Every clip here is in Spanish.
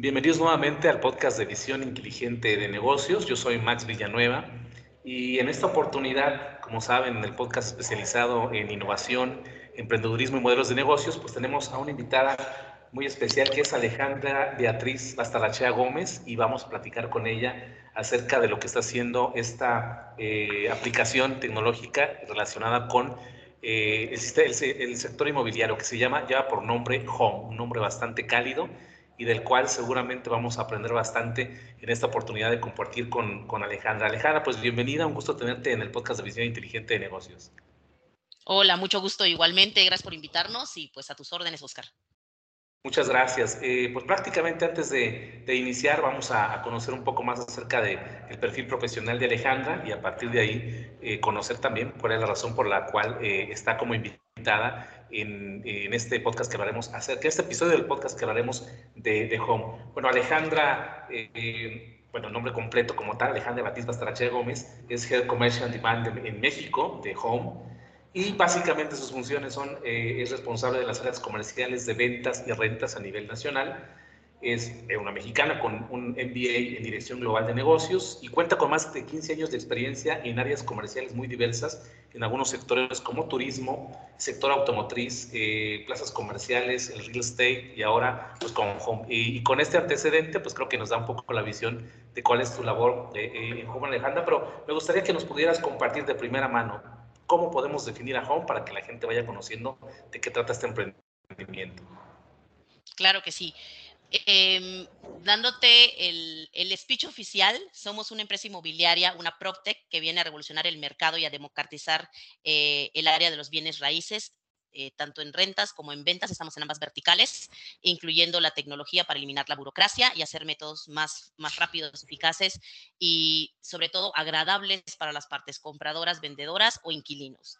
Bienvenidos nuevamente al podcast de Visión Inteligente de Negocios. Yo soy Max Villanueva y en esta oportunidad, como saben, en el podcast especializado en innovación, emprendedurismo y modelos de negocios, pues tenemos a una invitada muy especial que es Alejandra Beatriz Bastarachea Gómez y vamos a platicar con ella acerca de lo que está haciendo esta eh, aplicación tecnológica relacionada con eh, el, el, sector inmobiliario que se llama, ya por nombre Home, un nombre bastante cálido y del cual seguramente vamos a aprender bastante en esta oportunidad de compartir con, con Alejandra. Alejandra, pues bienvenida, un gusto tenerte en el podcast de Visión Inteligente de Negocios. Hola, mucho gusto igualmente, gracias por invitarnos y pues a tus órdenes, Oscar. Muchas gracias. Eh, pues prácticamente antes de, de iniciar vamos a, a, conocer un poco más acerca del de perfil profesional de Alejandra y a partir de ahí eh, conocer también cuál es la razón por la cual eh, está como invitada en, en, este podcast que hablaremos acerca, este episodio del podcast que hablaremos de, de Home. Bueno, Alejandra, eh, bueno, nombre completo como tal, Alejandra Batista Starache Gómez, es Head Commercial Demand en México de Home y básicamente sus funciones son, eh, es responsable de las áreas comerciales de ventas y rentas a nivel nacional es eh, una mexicana con un MBA en Dirección Global de Negocios y cuenta con más de 15 años de experiencia en áreas comerciales muy diversas, en algunos sectores como turismo, sector automotriz, eh, plazas comerciales, el real estate y ahora pues con Home. Y, y, con este antecedente pues creo que nos da un poco la visión de cuál es tu labor eh, en Home Alejandra, pero me gustaría que nos pudieras compartir de primera mano cómo podemos definir a Home para que la gente vaya conociendo de qué trata este emprendimiento. Claro que sí. Eh, dándote el, el, speech oficial, somos una empresa inmobiliaria, una PropTech que viene a revolucionar el mercado y a democratizar eh, el área de los bienes raíces, eh, tanto en rentas como en ventas, estamos en ambas verticales, incluyendo la tecnología para eliminar la burocracia y hacer métodos más, más rápidos, eficaces y sobre todo agradables para las partes compradoras, vendedoras o inquilinos.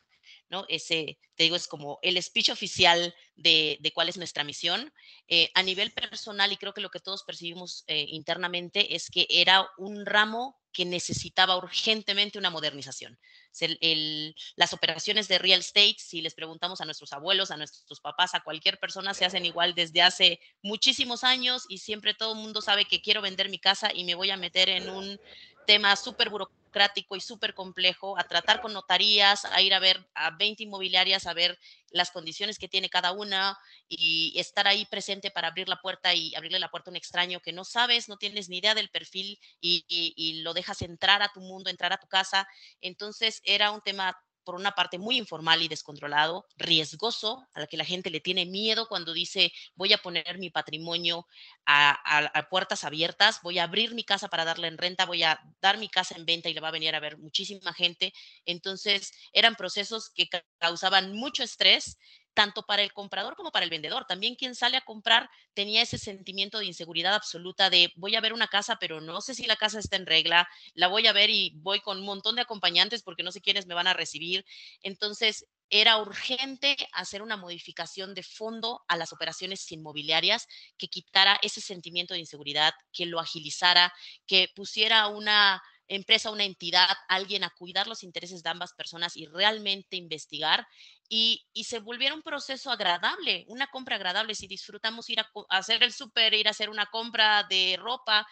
¿No? Ese, te digo, es como el speech oficial de, de cuál es nuestra misión. Eh, a nivel personal, y creo que lo que todos percibimos eh, internamente es que era un ramo que necesitaba urgentemente una modernización. El, el, las operaciones de real estate, si les preguntamos a nuestros abuelos, a nuestros papás, a cualquier persona, se hacen igual desde hace muchísimos años y siempre todo el mundo sabe que quiero vender mi casa y me voy a meter en un tema súper burocrático y súper complejo, a tratar con notarías, a ir a ver a 20 inmobiliarias, a ver las condiciones que tiene cada una y estar ahí presente para abrir la puerta y abrirle la puerta a un extraño que no sabes, no tienes ni idea del perfil y, y, y lo dejas entrar a tu mundo, entrar a tu casa. Entonces era un tema por una parte muy informal y descontrolado, riesgoso, a la que la gente le tiene miedo cuando dice voy a poner mi patrimonio a, puertas abiertas, voy a abrir mi casa para darla en renta, voy a dar mi casa en venta y le va a venir a ver muchísima gente. Entonces eran procesos que causaban mucho estrés tanto para el comprador como para el vendedor. También quien sale a comprar tenía ese sentimiento de inseguridad absoluta de voy a ver una casa, pero no sé si la casa está en regla, la voy a ver y voy con un montón de acompañantes porque no sé quiénes me van a recibir. Entonces, era urgente hacer una modificación de fondo a las operaciones inmobiliarias que quitara ese sentimiento de inseguridad, que lo agilizara, que pusiera una empresa, una entidad, alguien a cuidar los intereses de ambas personas y realmente investigar y, y, se volviera un proceso agradable, una compra agradable. Si disfrutamos ir a, hacer el súper, ir a hacer una compra de ropa,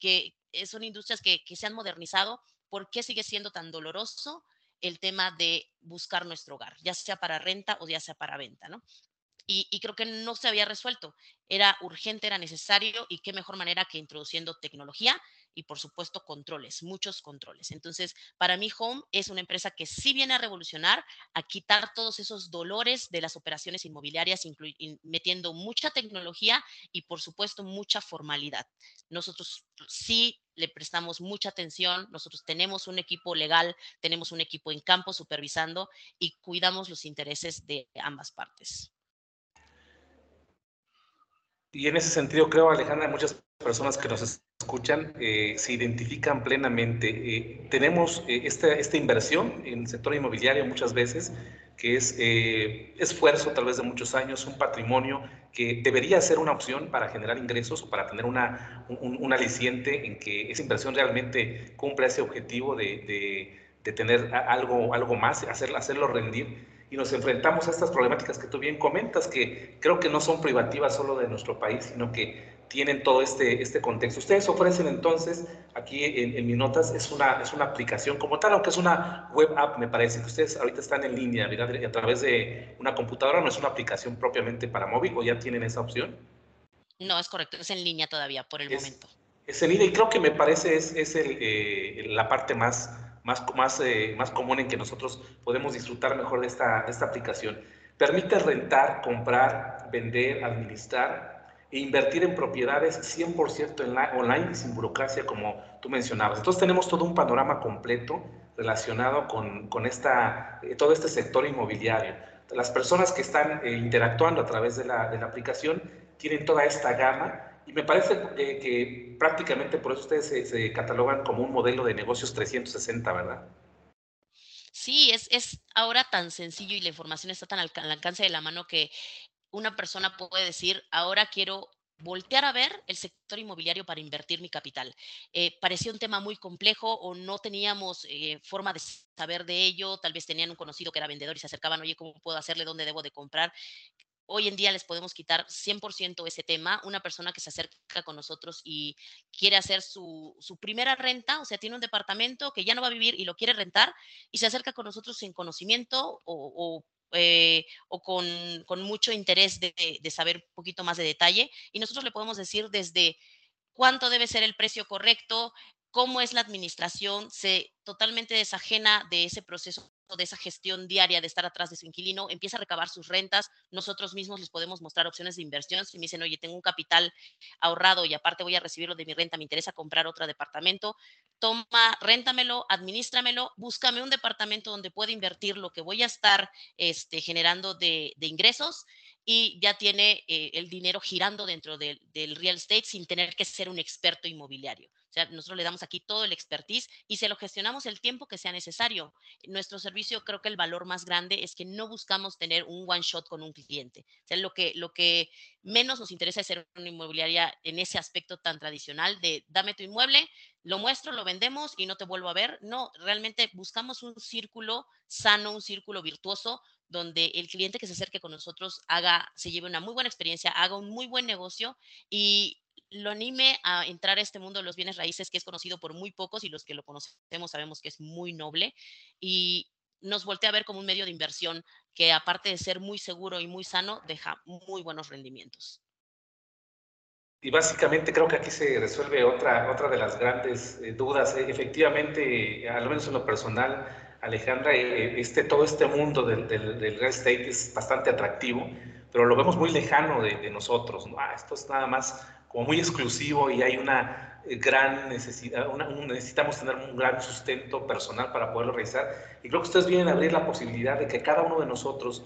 que son industrias que, que se han modernizado, ¿por qué sigue siendo tan doloroso el tema de buscar nuestro hogar, ya sea para renta o ya sea para venta, ¿no? Y, y, creo que no se había resuelto. Era urgente, era necesario y qué mejor manera que introduciendo tecnología y por supuesto controles, muchos controles. Entonces, para mí Home es una empresa que sí viene a revolucionar, a quitar todos esos dolores de las operaciones inmobiliarias, metiendo mucha tecnología y por supuesto mucha formalidad. Nosotros sí le prestamos mucha atención, nosotros tenemos un equipo legal, tenemos un equipo en campo supervisando y cuidamos los intereses de ambas partes. Y en ese sentido creo, Alejandra, muchas personas que nos escuchan eh, se identifican plenamente. Eh, tenemos eh, esta, esta, inversión en el sector inmobiliario muchas veces, que es esfuerzo tal vez de muchos años, un patrimonio que debería ser una opción para generar ingresos o para tener una, un, un aliciente en que esa inversión realmente cumpla ese objetivo de, de, de tener algo, algo más, hacer, hacerlo rendir y nos enfrentamos a estas problemáticas que tú bien comentas, que creo que no son privativas solo de nuestro país, sino que tienen todo este, este contexto. Ustedes ofrecen entonces, aquí en, en mis notas, es una, es una aplicación como tal, aunque es una web app, me parece que ustedes ahorita están en línea, ¿verdad? A través de una computadora, no es una aplicación propiamente para móvil, o ya tienen esa opción. No, es correcto, es en línea todavía por el momento. Es en línea y creo que me parece es, es el, eh, la parte más, más, más, eh, más común en que nosotros podemos disfrutar mejor de esta, de esta aplicación. Permite rentar, comprar, vender, administrar e invertir en propiedades 100% en la, online sin burocracia, como tú mencionabas. Entonces tenemos todo un panorama completo relacionado con, con esta, eh, todo este sector inmobiliario. Las personas que están eh, interactuando a través de la, de la, aplicación tienen toda esta gama y me parece que, que prácticamente por eso ustedes se, catalogan como un modelo de negocios 360, ¿verdad? Sí, es, es ahora tan sencillo y la información está tan al alcance de la mano que una persona puede decir, ahora quiero voltear a ver el sector inmobiliario para invertir mi capital. Eh, parecía un tema muy complejo o no teníamos eh, forma de saber de ello, tal vez tenían un conocido que era vendedor y se acercaban, oye, ¿cómo puedo hacerle? ¿Dónde debo de comprar? Hoy en día les podemos quitar 100% ese tema. Una persona que se acerca con nosotros y quiere hacer su, su, primera renta, o sea, tiene un departamento que ya no va a vivir y lo quiere rentar y se acerca con nosotros sin conocimiento o, o eh, o con, con, mucho interés de, de, saber un poquito más de detalle. Y nosotros le podemos decir desde cuánto debe ser el precio correcto, cómo es la administración, se totalmente desajena de ese proceso de esa gestión diaria de estar atrás de su inquilino, empieza a recabar sus rentas, nosotros mismos les podemos mostrar opciones de inversión, si me dicen, oye, tengo un capital ahorrado y aparte voy a recibirlo de mi renta, me interesa comprar otro departamento, toma, réntamelo, administramelo, búscame un departamento donde pueda invertir lo que voy a estar este, generando de, ingresos y ya tiene eh, el dinero girando dentro del real estate sin tener que ser un experto inmobiliario. O sea, nosotros le damos aquí todo el expertise y se lo gestionamos el tiempo que sea necesario. Nuestro servicio, creo que el valor más grande es que no buscamos tener un one shot con un cliente. O sea, lo que, lo que menos nos interesa es ser una inmobiliaria en ese aspecto tan tradicional de dame tu inmueble, lo muestro, lo vendemos y no te vuelvo a ver. No, realmente buscamos un círculo sano, un círculo virtuoso donde el cliente que se acerque con nosotros haga, se lleve una muy buena experiencia, haga un muy buen negocio y lo anime a entrar a este mundo de los bienes raíces que es conocido por muy pocos y los que lo conocemos sabemos que es muy noble y nos voltea a ver como un medio de inversión que aparte de ser muy seguro y muy sano, deja muy buenos rendimientos. Y básicamente creo que aquí se resuelve otra, otra de las grandes eh, dudas. Eh, efectivamente, al menos en lo personal, Alejandra, eh, este, todo este mundo del, real estate es bastante atractivo, pero lo vemos muy lejano de, nosotros. ¿no? Ah, esto es nada más como muy exclusivo y hay una eh, gran necesidad, necesitamos tener un gran sustento personal para poderlo realizar. Y creo que ustedes vienen a abrir la posibilidad de que cada uno de nosotros,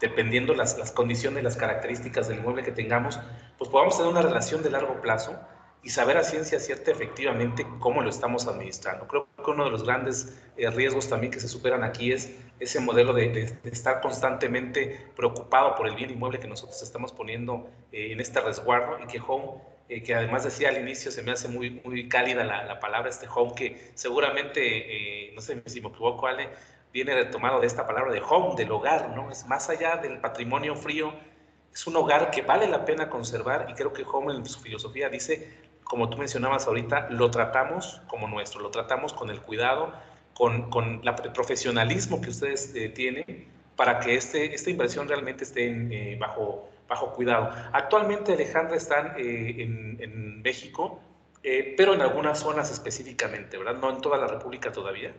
dependiendo las, las condiciones, las características del inmueble que tengamos, pues podamos tener una relación de largo plazo y saber a ciencia cierta efectivamente cómo lo estamos administrando. Creo que uno de los grandes eh, riesgos también que se superan aquí es ese modelo de, de, de, estar constantemente preocupado por el bien inmueble que nosotros estamos poniendo eh, en este resguardo y que Home, eh, que además decía al inicio, se me hace muy, muy cálida la, la palabra este Home, que seguramente, eh, no sé si me equivoco, Ale, viene retomado de esta palabra de home, del hogar, ¿no? Es más allá del patrimonio frío, es un hogar que vale la pena conservar y creo que Home en su filosofía dice como tú mencionabas ahorita, lo tratamos como nuestro, lo tratamos con el cuidado, con, con la, el profesionalismo que ustedes eh, tienen para que este, esta inversión realmente esté en, eh, bajo, bajo cuidado. Actualmente, Alejandra, están eh, en, en, México, eh, pero en algunas zonas específicamente, ¿verdad? No en toda la República todavía.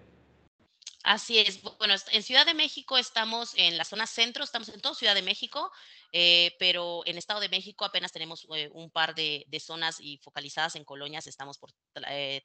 Así es. Bueno, en Ciudad de México estamos en la zona centro, estamos en toda Ciudad de México, eh, pero en Estado de México apenas tenemos eh, un par de, de, zonas y focalizadas en colonias. Estamos por eh,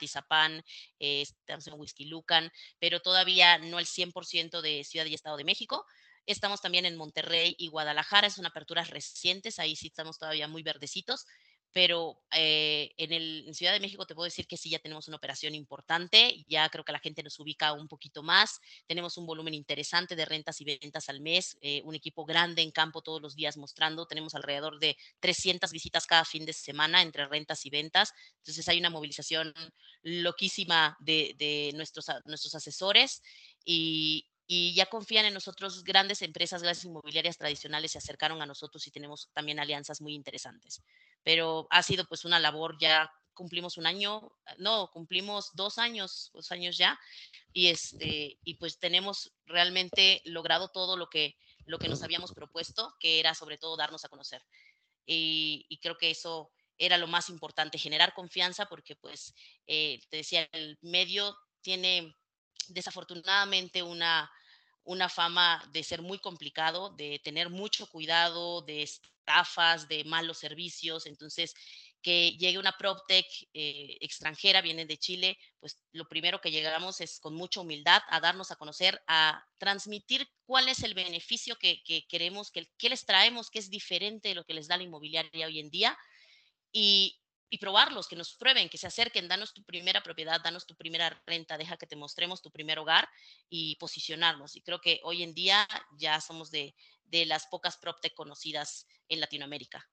Tizapán, eh, estamos en Huizquilucan, pero todavía no el 100% de Ciudad y Estado de México. Estamos también en Monterrey y Guadalajara, una aperturas recientes, ahí sí estamos todavía muy verdecitos pero eh, en, el, en Ciudad de México te puedo decir que sí, ya tenemos una operación importante, ya creo que la gente nos ubica un poquito más, tenemos un volumen interesante de rentas y ventas al mes, eh, un equipo grande en campo todos los días mostrando, tenemos alrededor de 300 visitas cada fin de semana entre rentas y ventas, entonces hay una movilización loquísima de, de nuestros, nuestros asesores y, y ya confían en nosotros. Grandes empresas, grandes inmobiliarias tradicionales se acercaron a nosotros y tenemos también alianzas muy interesantes. Pero ha sido pues una labor ya cumplimos un año, no, cumplimos dos años, dos años ya, y este, y pues tenemos realmente logrado todo lo que, lo que nos habíamos propuesto, que era sobre todo darnos a conocer. Y, y creo que eso era lo más importante, generar confianza, porque pues, eh, te decía, el medio tiene desafortunadamente una, una fama de ser muy complicado, de tener mucho cuidado, de estafas, de malos servicios. Entonces, que llegue una PropTech eh, extranjera, viene de Chile, pues lo primero que llegamos es con mucha humildad a darnos a conocer, a transmitir cuál es el beneficio que, queremos, que, que, les traemos, que es diferente de lo que les da la inmobiliaria hoy en día y, y probarlos, que nos prueben, que se acerquen, danos tu primera propiedad, danos tu primera renta, deja que te mostremos tu primer hogar y posicionarnos. Y creo que hoy en día ya somos de, de las pocas PropTech conocidas en Latinoamérica.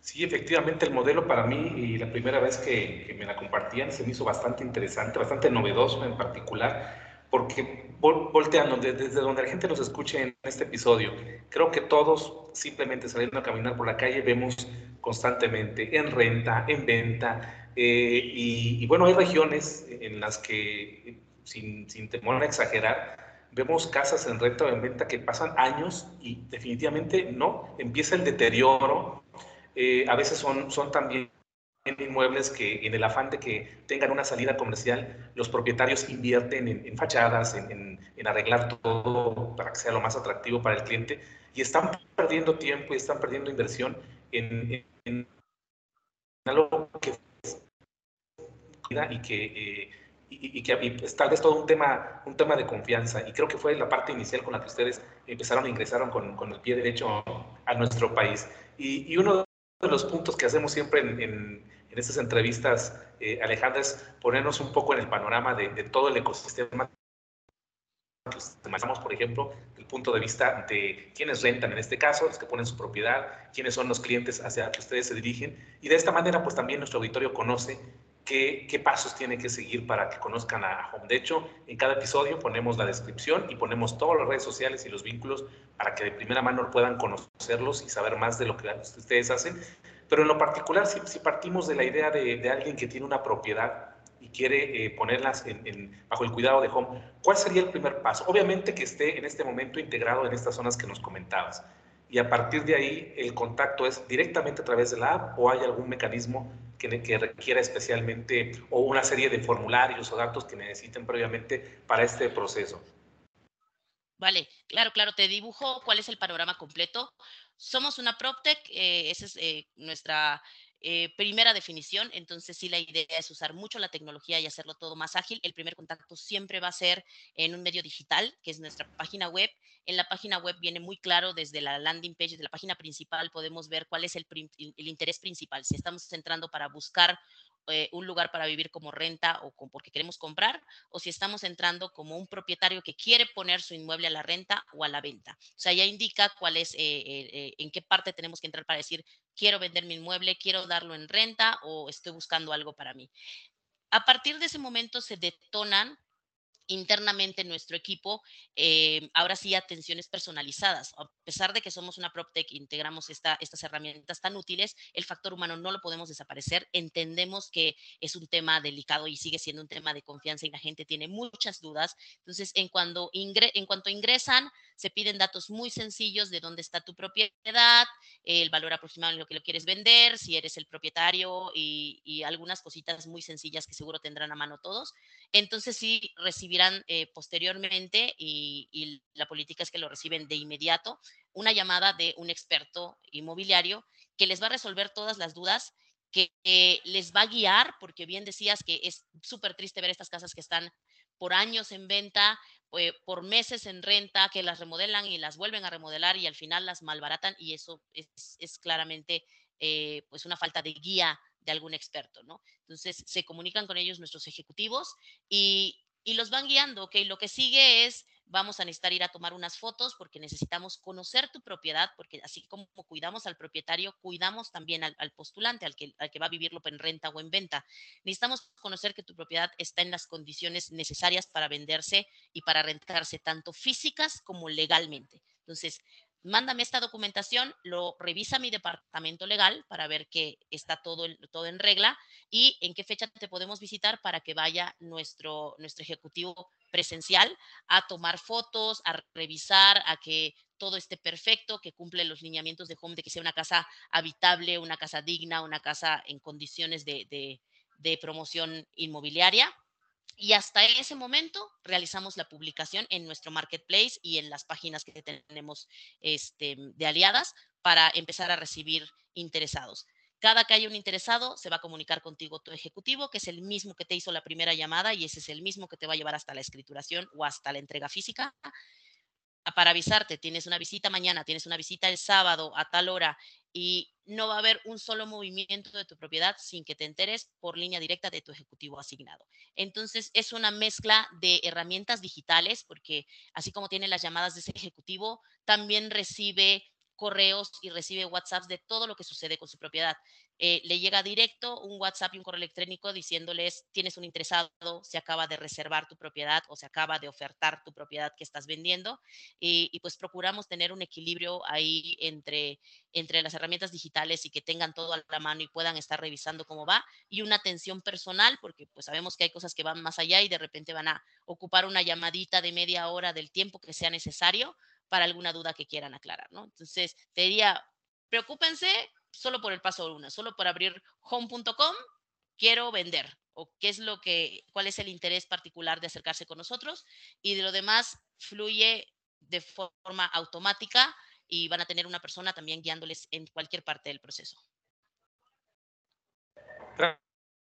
Sí, efectivamente, el modelo para mí, y la primera vez que, me la compartían, se me hizo bastante interesante, bastante novedoso en particular, porque volteando desde, donde la gente nos escuche en este episodio, creo que todos simplemente saliendo a caminar por la calle vemos constantemente en renta, en venta, eh, y, bueno, hay regiones en las que, sin, sin temor a exagerar, vemos casas en renta o en venta que pasan años y definitivamente no, empieza el deterioro, eh, a veces son, son también inmuebles que en el afán de que tengan una salida comercial, los propietarios invierten en, fachadas, en, arreglar todo para que sea lo más atractivo para el cliente y están perdiendo tiempo y están perdiendo inversión en, algo que y que, eh, y, que tal vez todo un tema, un tema de confianza. Y creo que fue la parte inicial con la que ustedes empezaron a ingresaron con, con el pie derecho a nuestro país. Y, y uno de los puntos que hacemos siempre en, en, estas entrevistas, eh, Alejandra, es ponernos un poco en el panorama de, todo el ecosistema pues, por ejemplo, el punto de vista de quienes rentan, en este caso, los que ponen su propiedad, quiénes son los clientes hacia que ustedes se dirigen. Y de esta manera, pues también nuestro auditorio conoce qué, pasos tiene que seguir para que conozcan a Home. De hecho, en cada episodio ponemos la descripción y ponemos todas las redes sociales y los vínculos para que de primera mano puedan conocerlos y saber más de lo que ustedes hacen. Pero en lo particular, si, partimos de la idea de, de, alguien que tiene una propiedad y quiere eh, ponerlas bajo el cuidado de Home, ¿cuál sería el primer paso? Obviamente que esté en este momento integrado en estas zonas que nos comentabas. Y a partir de ahí, el contacto es directamente a través de la app o hay algún mecanismo que, que requiera especialmente o una serie de formularios o datos que necesiten previamente para este proceso. Vale, claro, claro, te dibujo cuál es el panorama completo. Somos una PropTech, eh, esa es eh, nuestra eh, primera definición, entonces sí la idea es usar mucho la tecnología y hacerlo todo más ágil. El primer contacto siempre va a ser en un medio digital, que es nuestra página web. En la página web viene muy claro desde la landing page, de la página principal, podemos ver cuál es el, el interés principal. Si estamos entrando para buscar eh, un lugar para vivir como renta o porque queremos comprar, o si estamos entrando como un propietario que quiere poner su inmueble a la renta o a la venta. O sea, ya indica cuál es, eh, eh, en qué parte tenemos que entrar para decir, quiero vender mi inmueble, quiero darlo en renta o estoy buscando algo para mí. A partir de ese momento se detonan internamente en nuestro equipo, eh, ahora sí, atenciones personalizadas. A pesar de que somos una PropTech, integramos esta, estas herramientas tan útiles, el factor humano no lo podemos desaparecer. Entendemos que es un tema delicado y sigue siendo un tema de confianza y la gente tiene muchas dudas. Entonces, en, cuando en cuanto ingresan, se piden datos muy sencillos de dónde está tu propiedad, el valor aproximado en lo que lo quieres vender, si eres el propietario y, y algunas cositas muy sencillas que seguro tendrán a mano todos. Entonces, sí, recibirán eh, posteriormente, y, la política es que lo reciben de inmediato, una llamada de un experto inmobiliario que les va a resolver todas las dudas, que les va a guiar, porque bien decías que es súper triste ver estas casas que están por años en venta, eh, por meses en renta, que las remodelan y las vuelven a remodelar y al final las malbaratan y eso es, claramente eh, pues una falta de guía de algún experto, ¿no? Entonces se comunican con ellos nuestros ejecutivos y y los van guiando, ¿ok? Lo que sigue es vamos a necesitar ir a tomar unas fotos porque necesitamos conocer tu propiedad, porque así como cuidamos al propietario, cuidamos también al, postulante, al que, al que va a vivirlo en renta o en venta. Necesitamos conocer que tu propiedad está en las condiciones necesarias para venderse y para rentarse, tanto físicas como legalmente. Entonces, mándame esta documentación, lo revisa mi departamento legal para ver que está todo, todo en regla y en qué fecha te podemos visitar para que vaya nuestro, nuestro ejecutivo presencial a tomar fotos, a revisar, a que todo esté perfecto, que cumple los lineamientos de home, de que sea una casa habitable, una casa digna, una casa en condiciones de, de promoción inmobiliaria. Y hasta ese momento realizamos la publicación en nuestro marketplace y en las páginas que tenemos este, de aliadas para empezar a recibir interesados. Cada que haya un interesado, se va a comunicar contigo tu ejecutivo, que es el mismo que te hizo la primera llamada y ese es el mismo que te va a llevar hasta la escrituración o hasta la entrega física para avisarte, tienes una visita mañana, tienes una visita el sábado a tal hora y no va a haber un solo movimiento de tu propiedad sin que te enteres por línea directa de tu ejecutivo asignado. Entonces, es una mezcla de herramientas digitales, porque así como tiene las llamadas de ese ejecutivo, también recibe correos y recibe WhatsApps de todo lo que sucede con su propiedad. Eh, le llega directo un WhatsApp y un correo electrónico diciéndoles, tienes un interesado, se acaba de reservar tu propiedad o se acaba de ofertar tu propiedad que estás vendiendo. Y, pues procuramos tener un equilibrio ahí entre, entre las herramientas digitales y que tengan todo a la mano y puedan estar revisando cómo va y una atención personal, porque pues sabemos que hay cosas que van más allá y de repente van a ocupar una llamadita de media hora del tiempo que sea necesario para alguna duda que quieran aclarar, ¿no? Entonces, te diría, preocúpense solo por el paso uno, solo por abrir home.com, quiero vender o qué es lo que, cuál es el interés particular de acercarse con nosotros y de lo demás fluye de forma automática y van a tener una persona también guiándoles en cualquier parte del proceso.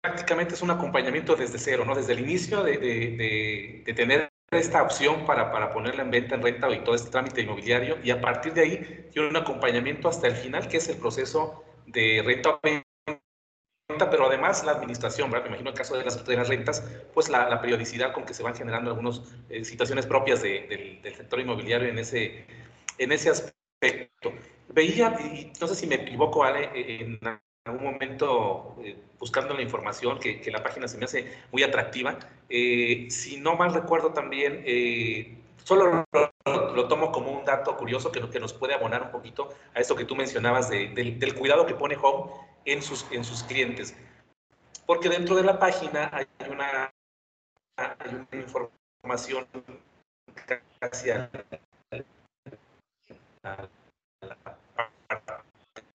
Prácticamente es un acompañamiento desde cero, ¿no? Desde el inicio de, de, de tener esta opción para, para, ponerla en venta, en renta y todo este trámite inmobiliario y a partir de ahí tiene un acompañamiento hasta el final, que es el proceso de renta venta, pero además la administración, ¿verdad? Me imagino el caso de las, de las rentas, pues la, la, periodicidad con que se van generando algunas eh, situaciones propias de, del, sector inmobiliario en ese, en ese aspecto. Veía, y no sé si me equivoco, Ale, en algún momento eh, buscando la información, que, la página se me hace muy atractiva. Eh, si no mal recuerdo también, eh, solo lo, tomo como un dato curioso que, nos puede abonar un poquito a esto que tú mencionabas de, del, cuidado que pone Home en sus, en sus clientes. Porque dentro de la página hay una, hay una información casi a, a,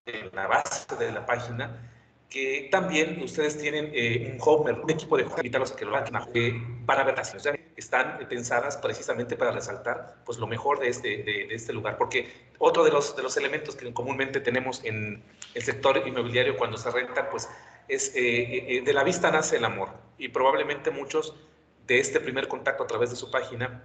en la base de la página, que también ustedes tienen eh, un Homer, un equipo de invitarlos a que lo hagan eh, para ver las están pensadas precisamente para resaltar pues lo mejor de este, de, este lugar, porque otro de los, de los elementos que comúnmente tenemos en el sector inmobiliario cuando se rentan, pues es eh, de la vista nace el amor y probablemente muchos de este primer contacto a través de su página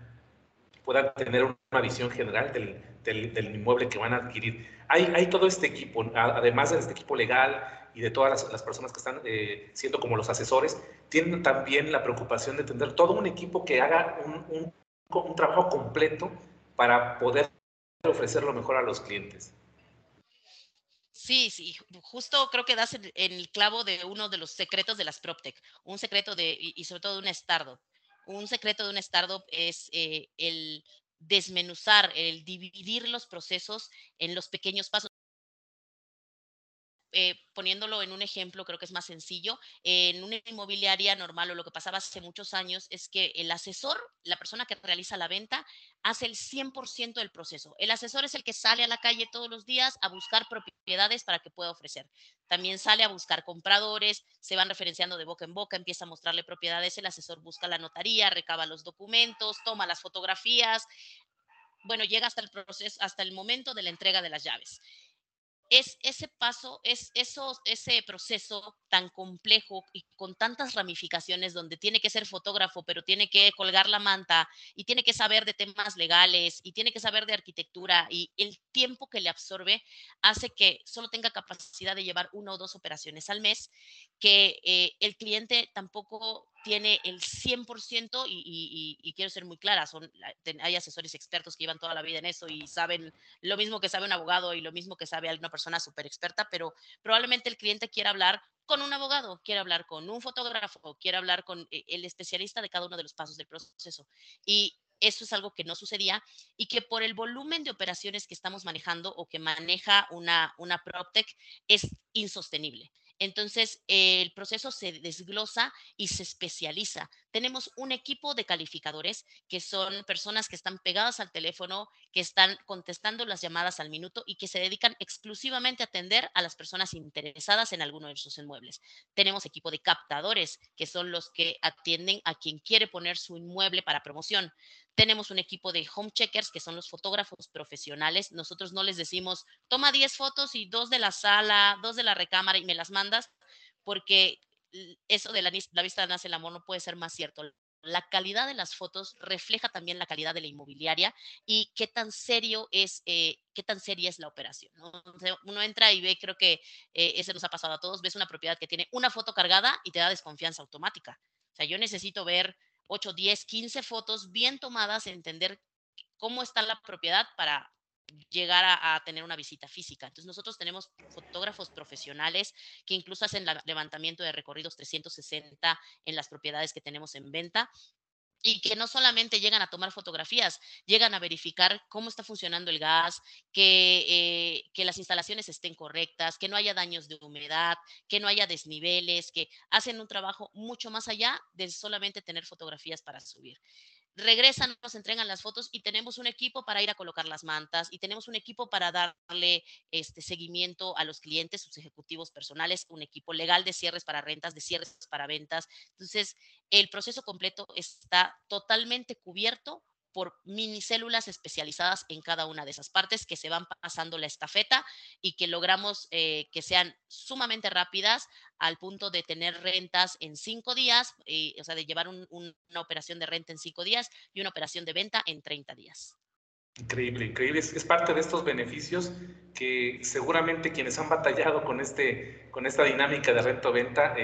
puedan tener una visión general del, del, inmueble que van a adquirir. Hay, hay, todo este equipo, además de este equipo legal y de todas las, las personas que están eh, siendo como los asesores, tienen también la preocupación de tener todo un equipo que haga un, un, un trabajo completo para poder ofrecer lo mejor a los clientes. Sí, sí, justo creo que das en el clavo de uno de los secretos de las PropTech, un secreto de, y sobre todo de una startup. Un secreto de una startup es eh, el desmenuzar, el dividir los procesos en los pequeños pasos. Eh, poniéndolo en un ejemplo, creo que es más sencillo, en una inmobiliaria normal o lo que pasaba hace muchos años es que el asesor, la persona que realiza la venta, hace el 100% del proceso. El asesor es el que sale a la calle todos los días a buscar propiedades para que pueda ofrecer. También sale a buscar compradores, se van referenciando de boca en boca, empieza a mostrarle propiedades, el asesor busca la notaría, recaba los documentos, toma las fotografías, bueno, llega hasta el proceso, hasta el momento de la entrega de las llaves es ese paso, es eso, ese proceso tan complejo y con tantas ramificaciones donde tiene que ser fotógrafo, pero tiene que colgar la manta y tiene que saber de temas legales y tiene que saber de arquitectura y el tiempo que le absorbe hace que solo tenga capacidad de llevar una o dos operaciones al mes, que eh, el cliente tampoco tiene el 100% y, y, quiero ser muy clara, son, hay asesores expertos que llevan toda la vida en eso y saben lo mismo que sabe un abogado y lo mismo que sabe alguna persona súper experta, pero probablemente el cliente quiera hablar con un abogado, quiere hablar con un fotógrafo, quiere hablar con eh, el especialista de cada uno de los pasos del proceso. Y eso es algo que no sucedía y que por el volumen de operaciones que estamos manejando o que maneja una, una PropTech es insostenible. Entonces, el proceso se desglosa y se especializa. Tenemos un equipo de calificadores que son personas que están pegadas al teléfono, que están contestando las llamadas al minuto y que se dedican exclusivamente a atender a las personas interesadas en alguno de esos inmuebles. Tenemos equipo de captadores, que son los que atienden a quien quiere poner su inmueble para promoción. Tenemos un equipo de home checkers, que son los fotógrafos profesionales. Nosotros no les decimos, toma 10 fotos y dos de la sala, dos de la recámara y me las mandas, porque eso de la, la vista nace el amor no puede ser más cierto. La calidad de las fotos refleja también la calidad de la inmobiliaria y qué tan serio es, eh, qué tan seria es la operación. uno entra y ve, creo que eh, ese nos ha pasado a todos, ves una propiedad que tiene una foto cargada y te da desconfianza automática. O sea, yo necesito ver 8, 10, 15 fotos bien tomadas, entender cómo está la propiedad para llegar a, tener una visita física. Entonces nosotros tenemos fotógrafos profesionales que incluso hacen levantamiento de recorridos 360 en las propiedades que tenemos en venta y que no solamente llegan a tomar fotografías, llegan a verificar cómo está funcionando el gas, que, eh, que, las instalaciones estén correctas, que no haya daños de humedad, que no haya desniveles, que hacen un trabajo mucho más allá de solamente tener fotografías para subir regresan, nos entregan las fotos y tenemos un equipo para ir a colocar las mantas y tenemos un equipo para darle este seguimiento a los clientes, sus ejecutivos personales, un equipo legal de cierres para rentas, de cierres para ventas. Entonces, el proceso completo está totalmente cubierto por minicélulas especializadas en cada una de esas partes que se van pasando la estafeta y que logramos eh, que sean sumamente rápidas al punto de tener rentas en cinco días, eh, o sea, de llevar una operación de renta en cinco días y una operación de venta en 30 días. Increíble, increíble. Es, parte de estos beneficios que seguramente quienes han batallado con, este, con esta dinámica de renta-venta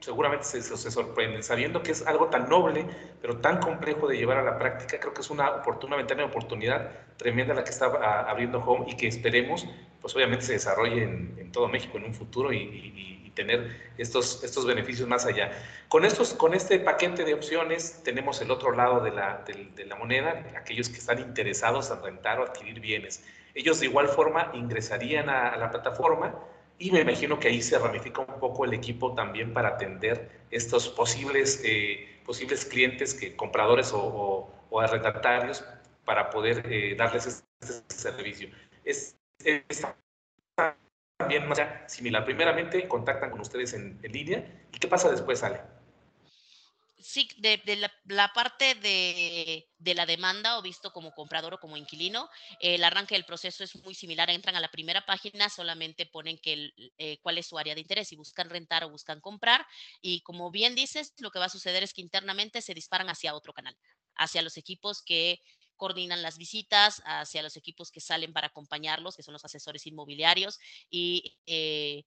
seguramente se, se, sorprenden. Sabiendo que es algo tan noble, pero tan complejo de llevar a la práctica, creo que es una, oportuna, ventana de oportunidad tremenda la que está abriendo Home y que esperemos, pues obviamente se desarrolle en, todo México en un futuro y tener estos, estos beneficios más allá. Con, estos, con este paquete de opciones tenemos el otro lado de la, de, la moneda, aquellos que están interesados en rentar o adquirir bienes. Ellos de igual forma ingresarían a, la plataforma y me imagino que ahí se ramifica un poco el equipo también para atender estos posibles, eh, posibles clientes, que, compradores o, o, arrendatarios, para poder eh, darles este, servicio. Es, también más similar. Primeramente, contactan con ustedes en, línea. ¿Y qué pasa después, Ale? Sí, de, la, parte de, la demanda o visto como comprador o como inquilino, el arranque del proceso es muy similar. Entran a la primera página, solamente ponen que eh, cuál es su área de interés, si buscan rentar o buscan comprar. Y como bien dices, lo que va a suceder es que internamente se disparan hacia otro canal, hacia los equipos que coordinan las visitas hacia los equipos que salen para acompañarlos, que son los asesores inmobiliarios, y, eh,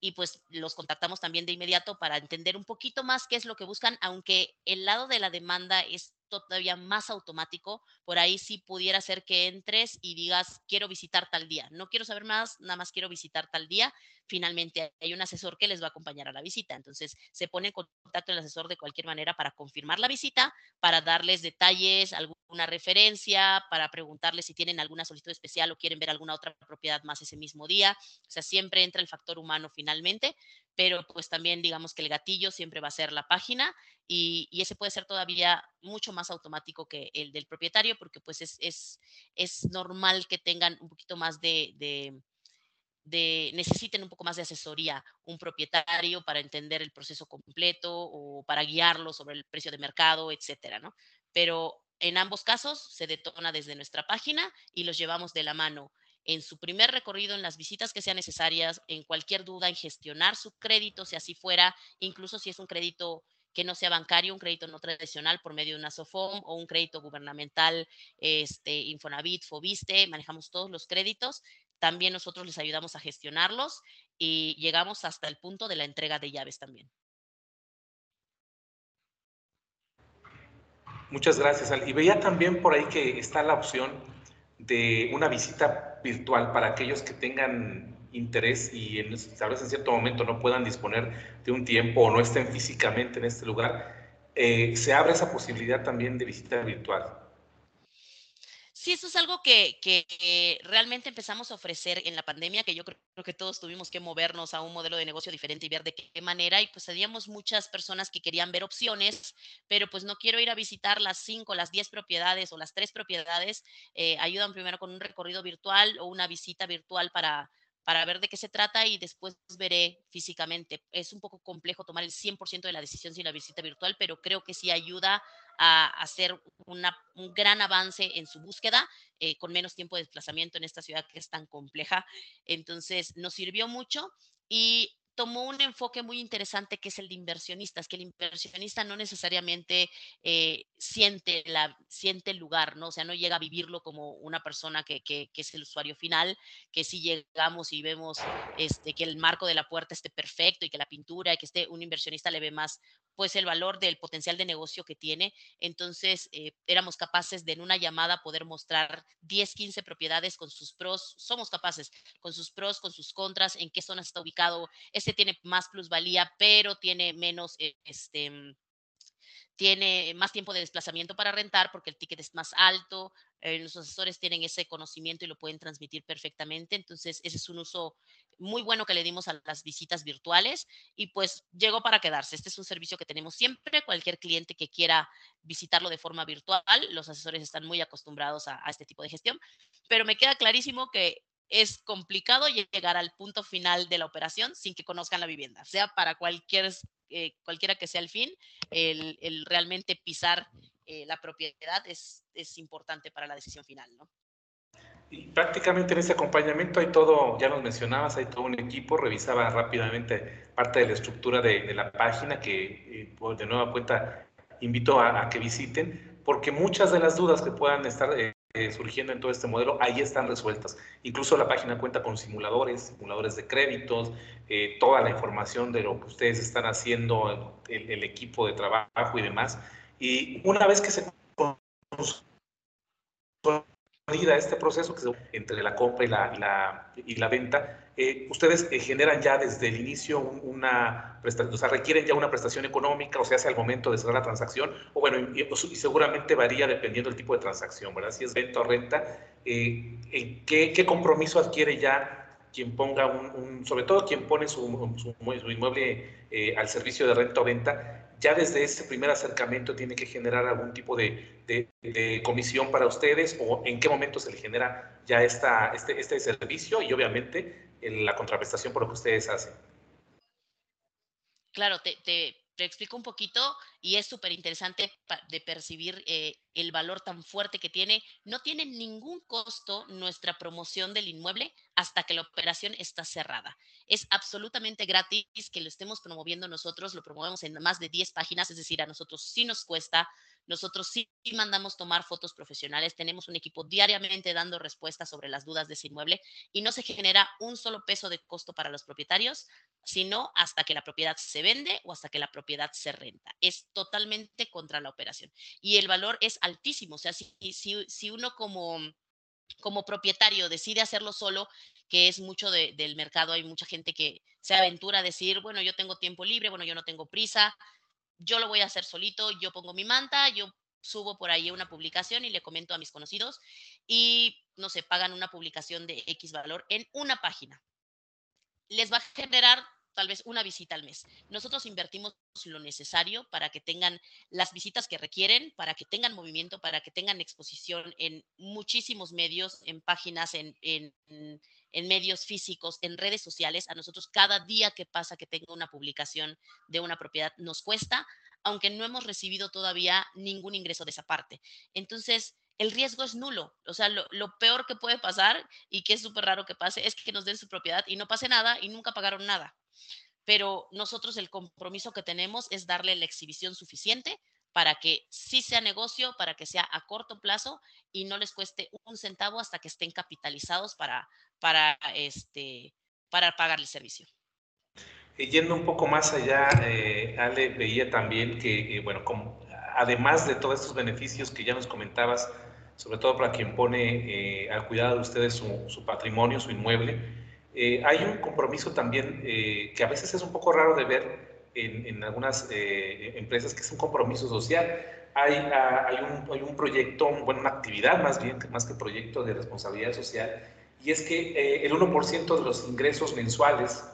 y pues los contactamos también de inmediato para entender un poquito más qué es lo que buscan, aunque el lado de la demanda es todavía más automático, por ahí sí pudiera ser que entres y digas, quiero visitar tal día. No quiero saber más, nada más quiero visitar tal día. Finalmente hay un asesor que les va a acompañar a la visita. Entonces se pone en contacto el asesor de cualquier manera para confirmar la visita, para darles detalles, alguna referencia, para preguntarles si tienen alguna solicitud especial o quieren ver alguna otra propiedad más ese mismo día. O sea, siempre entra el factor humano finalmente, pero pues también digamos que el gatillo siempre va a ser la página y, ese puede ser todavía mucho más automático que el del propietario porque pues es, es, es normal que tengan un poquito más de, de, de, necesiten un poco más de asesoría un propietario para entender el proceso completo o para guiarlo sobre el precio de mercado, etcétera, ¿no? Pero en ambos casos se detona desde nuestra página y los llevamos de la mano en su primer recorrido, en las visitas que sean necesarias, en cualquier duda, en gestionar su crédito, si así fuera, incluso si es un crédito que no sea bancario, un crédito no tradicional por medio de una SOFOM o un crédito gubernamental, este, Infonavit, Fobiste, manejamos todos los créditos. También nosotros les ayudamos a gestionarlos y llegamos hasta el punto de la entrega de llaves también. Muchas gracias. Y veía también por ahí que está la opción de una visita virtual para aquellos que tengan interés y en, tal en cierto momento no puedan disponer de un tiempo o no estén físicamente en este lugar, eh, se abre esa posibilidad también de visita virtual. Sí, eso es algo que, realmente empezamos a ofrecer en la pandemia, que yo creo que todos tuvimos que movernos a un modelo de negocio diferente y ver de qué manera. Y pues teníamos muchas personas que querían ver opciones, pero pues no quiero ir a visitar las cinco, las diez propiedades o las tres propiedades. Eh, ayudan primero con un recorrido virtual o una visita virtual para, para ver de qué se trata y después veré físicamente. Es un poco complejo tomar el 100% de la decisión sin la visita virtual, pero creo que sí ayuda a hacer un gran avance en su búsqueda eh, con menos tiempo de desplazamiento en esta ciudad que es tan compleja. Entonces, nos sirvió mucho y tomó un enfoque muy interesante que es el de inversionistas, que el inversionista no necesariamente eh, siente, la, siente el lugar, ¿no? O sea, no llega a vivirlo como una persona que, que, que, es el usuario final, que si llegamos y vemos este, que el marco de la puerta esté perfecto y que la pintura, y que esté un inversionista le ve más pues el valor del potencial de negocio que tiene. Entonces, eh, éramos capaces de en una llamada poder mostrar 10, 15 propiedades con sus pros. Somos capaces con sus pros, con sus contras, en qué zona está ubicado. Este tiene más plusvalía, pero tiene menos, eh, este, tiene más tiempo de desplazamiento para rentar porque el ticket es más alto, eh, los asesores tienen ese conocimiento y lo pueden transmitir perfectamente, entonces ese es un uso muy bueno que le dimos a las visitas virtuales y pues llegó para quedarse. Este es un servicio que tenemos siempre, cualquier cliente que quiera visitarlo de forma virtual, los asesores están muy acostumbrados a este tipo de gestión, pero me queda clarísimo que es complicado llegar al punto final de la operación sin que conozcan la vivienda, sea para cualquier, eh, cualquiera que sea el fin, el, el realmente pisar eh, la propiedad es, es importante para la decisión final, ¿no? Y prácticamente en ese acompañamiento hay todo, ya nos mencionabas, hay todo un equipo, revisaba rápidamente parte de la estructura de, de la página que eh, de nueva cuenta invito a, a, que visiten, porque muchas de las dudas que puedan estar eh, surgiendo en todo este modelo, ahí están resueltas. Incluso la página cuenta con simuladores, simuladores de créditos, eh, toda la información de lo que ustedes están haciendo, el, el equipo de trabajo y demás. Y una vez que se este proceso que entre la compra y la, y la, venta, eh, ustedes eh, generan ya desde el inicio una prestación, o sea, requieren ya una prestación económica, o sea, hace al momento de cerrar la transacción, o bueno, y, seguramente varía dependiendo del tipo de transacción, ¿verdad? Si es venta o renta, eh, ¿qué, ¿qué, compromiso adquiere ya quien ponga un, sobre todo quien pone su, su, inmueble eh, al servicio de renta o venta, ya desde ese primer acercamiento tiene que generar algún tipo de, de, comisión para ustedes o en qué momento se le genera ya esta, este, este servicio y obviamente la contraprestación por lo que ustedes hacen. Claro, te, te, te explico un poquito y es súper interesante de percibir eh, el valor tan fuerte que tiene. No tiene ningún costo nuestra promoción del inmueble hasta que la operación está cerrada. Es absolutamente gratis que lo estemos promoviendo nosotros, lo promovemos en más de 10 páginas, es decir, a nosotros sí nos cuesta nosotros sí mandamos tomar fotos profesionales, tenemos un equipo diariamente dando respuestas sobre las dudas de ese inmueble y no se genera un solo peso de costo para los propietarios, sino hasta que la propiedad se vende o hasta que la propiedad se renta. Es totalmente contra la operación. Y el valor es altísimo, o sea, si, uno como como propietario decide hacerlo solo, que es mucho de, del mercado, hay mucha gente que se aventura a decir, bueno, yo tengo tiempo libre, bueno, yo no tengo prisa, yo lo voy a hacer solito, yo pongo mi manta, yo subo por ahí una publicación y le comento a mis conocidos y, no sé, pagan una publicación de X valor en una página. Les va a generar tal vez una visita al mes. Nosotros invertimos lo necesario para que tengan las visitas que requieren, para que tengan movimiento, para que tengan exposición en muchísimos medios, en páginas, en, en, en medios físicos, en redes sociales. A nosotros cada día que pasa que tenga una publicación de una propiedad nos cuesta, aunque no hemos recibido todavía ningún ingreso de esa parte. Entonces, el riesgo es nulo. O sea, lo, lo peor que puede pasar y que es súper raro que pase es que nos den su propiedad y no pase nada y nunca pagaron nada. Pero nosotros el compromiso que tenemos es darle la exhibición suficiente para que sí sea negocio, para que sea a corto plazo y no les cueste un centavo hasta que estén capitalizados para, para, este, para pagar el servicio. Yendo un poco más allá, eh, Ale veía también que, eh, bueno, como además de todos estos beneficios que ya nos comentabas, sobre todo para quien pone eh, al cuidado de ustedes su, patrimonio, su inmueble, eh, hay un compromiso también eh, que a veces es un poco raro de ver en, algunas empresas, que es un compromiso social. Hay, ah, hay, un, hay un, proyecto, bueno, una actividad más bien, más que proyecto de responsabilidad social, y es que el 1% de los ingresos mensuales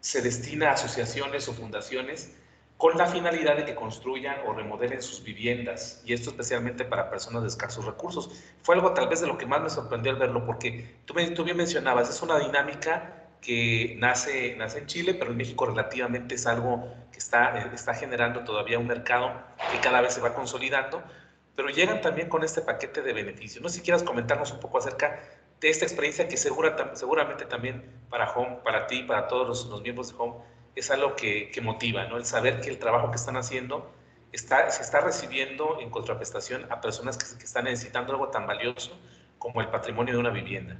se destina a asociaciones o fundaciones con la finalidad de que construyan o remodelen sus viviendas, y esto especialmente para personas de escasos recursos. Fue algo tal vez de lo que más me sorprendió al verlo, porque tú, tú bien mencionabas, es una dinámica que nace, nace en Chile, pero en México relativamente es algo que está, está generando todavía un mercado que cada vez se va consolidando, pero llegan también con este paquete de beneficios. No sé si quieras comentarnos un poco acerca de esta experiencia que segura, seguramente también para Home, para ti, para todos los, los miembros de Home, es algo que, motiva, ¿no? El saber que el trabajo que están haciendo está, se está recibiendo en contraprestación a personas que, que están necesitando algo tan valioso como el patrimonio de una vivienda.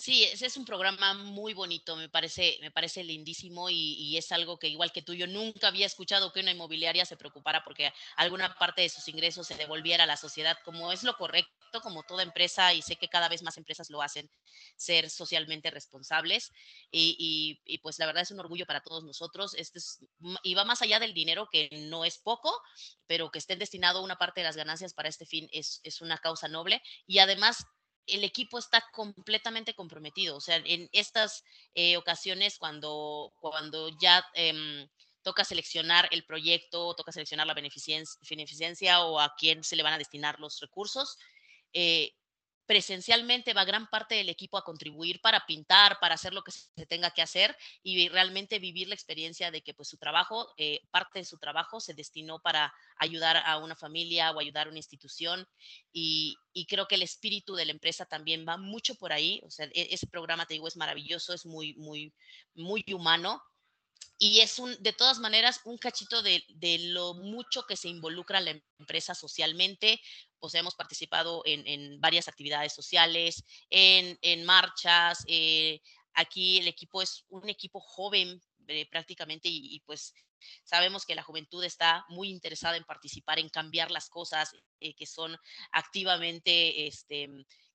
Sí, ese es un programa muy bonito, me parece, me parece lindísimo y, es algo que igual que tú, yo nunca había escuchado que una inmobiliaria se preocupara porque alguna parte de sus ingresos se devolviera a la sociedad, como es lo correcto, como toda empresa, y sé que cada vez más empresas lo hacen, ser socialmente responsables. Y, pues la verdad es un orgullo para todos nosotros. Este es, y va más allá del dinero, que no es poco, pero que estén destinado una parte de las ganancias para este fin es, es una causa noble. Y además el equipo está completamente comprometido. O sea, en estas eh, ocasiones cuando, cuando ya em, toca seleccionar el proyecto, toca seleccionar la beneficencia, o a quién se le van a destinar los recursos, eh, presencialmente va gran parte del equipo a contribuir para pintar, para hacer lo que se tenga que hacer y realmente vivir la experiencia de que pues su trabajo, eh, parte de su trabajo se destinó para ayudar a una familia o ayudar a una institución y, creo que el espíritu de la empresa también va mucho por ahí, o sea, e-, ese programa te digo es maravilloso, es muy, muy, muy humano y es un, de todas maneras un cachito de, de, lo mucho que se involucra la empresa socialmente, o sea, hemos participado en, varias actividades sociales, en, marchas. Eh, aquí el equipo es un equipo joven eh, prácticamente y, pues sabemos que la juventud está muy interesada en participar, en cambiar las cosas, eh, que son activamente, este,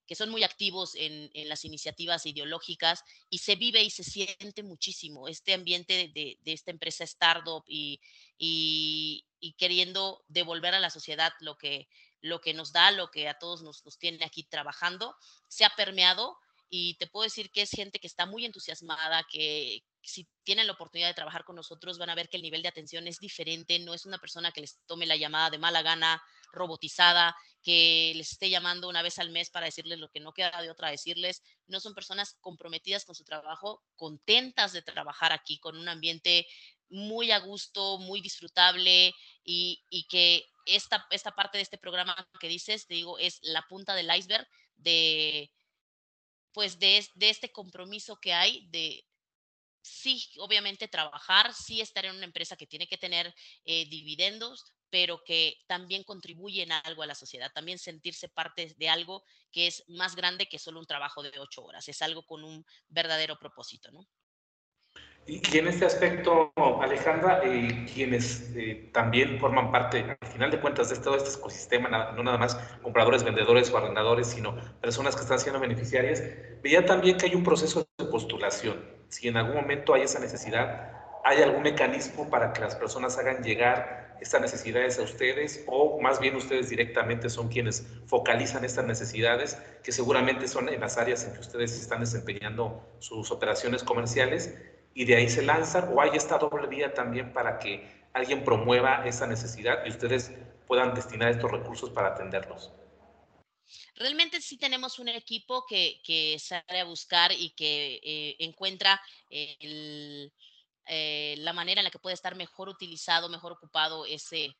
que son muy activos en, las iniciativas ideológicas y se vive y se siente muchísimo este ambiente de, esta empresa startup y, y, y, queriendo devolver a la sociedad lo que, lo que nos da, lo que a todos nos, tiene aquí trabajando, se ha permeado y te puedo decir que es gente que está muy entusiasmada, que si tienen la oportunidad de trabajar con nosotros van a ver que el nivel de atención es diferente, no es una persona que les tome la llamada de mala gana, robotizada, que les esté llamando una vez al mes para decirles lo que no queda de otra decirles, no son personas comprometidas con su trabajo, contentas de trabajar aquí con un ambiente muy a gusto, muy disfrutable y, y que esta, esta parte de este programa que dices, te digo, es la punta del iceberg de, pues de, de este compromiso que hay de sí, obviamente trabajar, sí estar en una empresa que tiene que tener eh, dividendos, pero que también contribuye en algo a la sociedad, también sentirse parte de algo que es más grande que solo un trabajo de ocho horas, es algo con un verdadero propósito, ¿no? Y, en este aspecto, Alejandra, eh, quienes eh, también forman parte, al final de cuentas, de todo este ecosistema, no nada más compradores, vendedores o arrendadores, sino personas que están siendo beneficiarias, veía también que hay un proceso de postulación. Si en algún momento hay esa necesidad, ¿hay algún mecanismo para que las personas hagan llegar estas necesidades a ustedes o más bien ustedes directamente son quienes focalizan estas necesidades que seguramente son en las áreas en que ustedes están desempeñando sus operaciones comerciales y de ahí se lanzan o hay esta doble vía también para que alguien promueva esa necesidad y ustedes puedan destinar estos recursos para atenderlos? Realmente sí tenemos un equipo que, que sale a buscar y que eh, encuentra eh, la manera en la que puede estar mejor utilizado, mejor ocupado ese,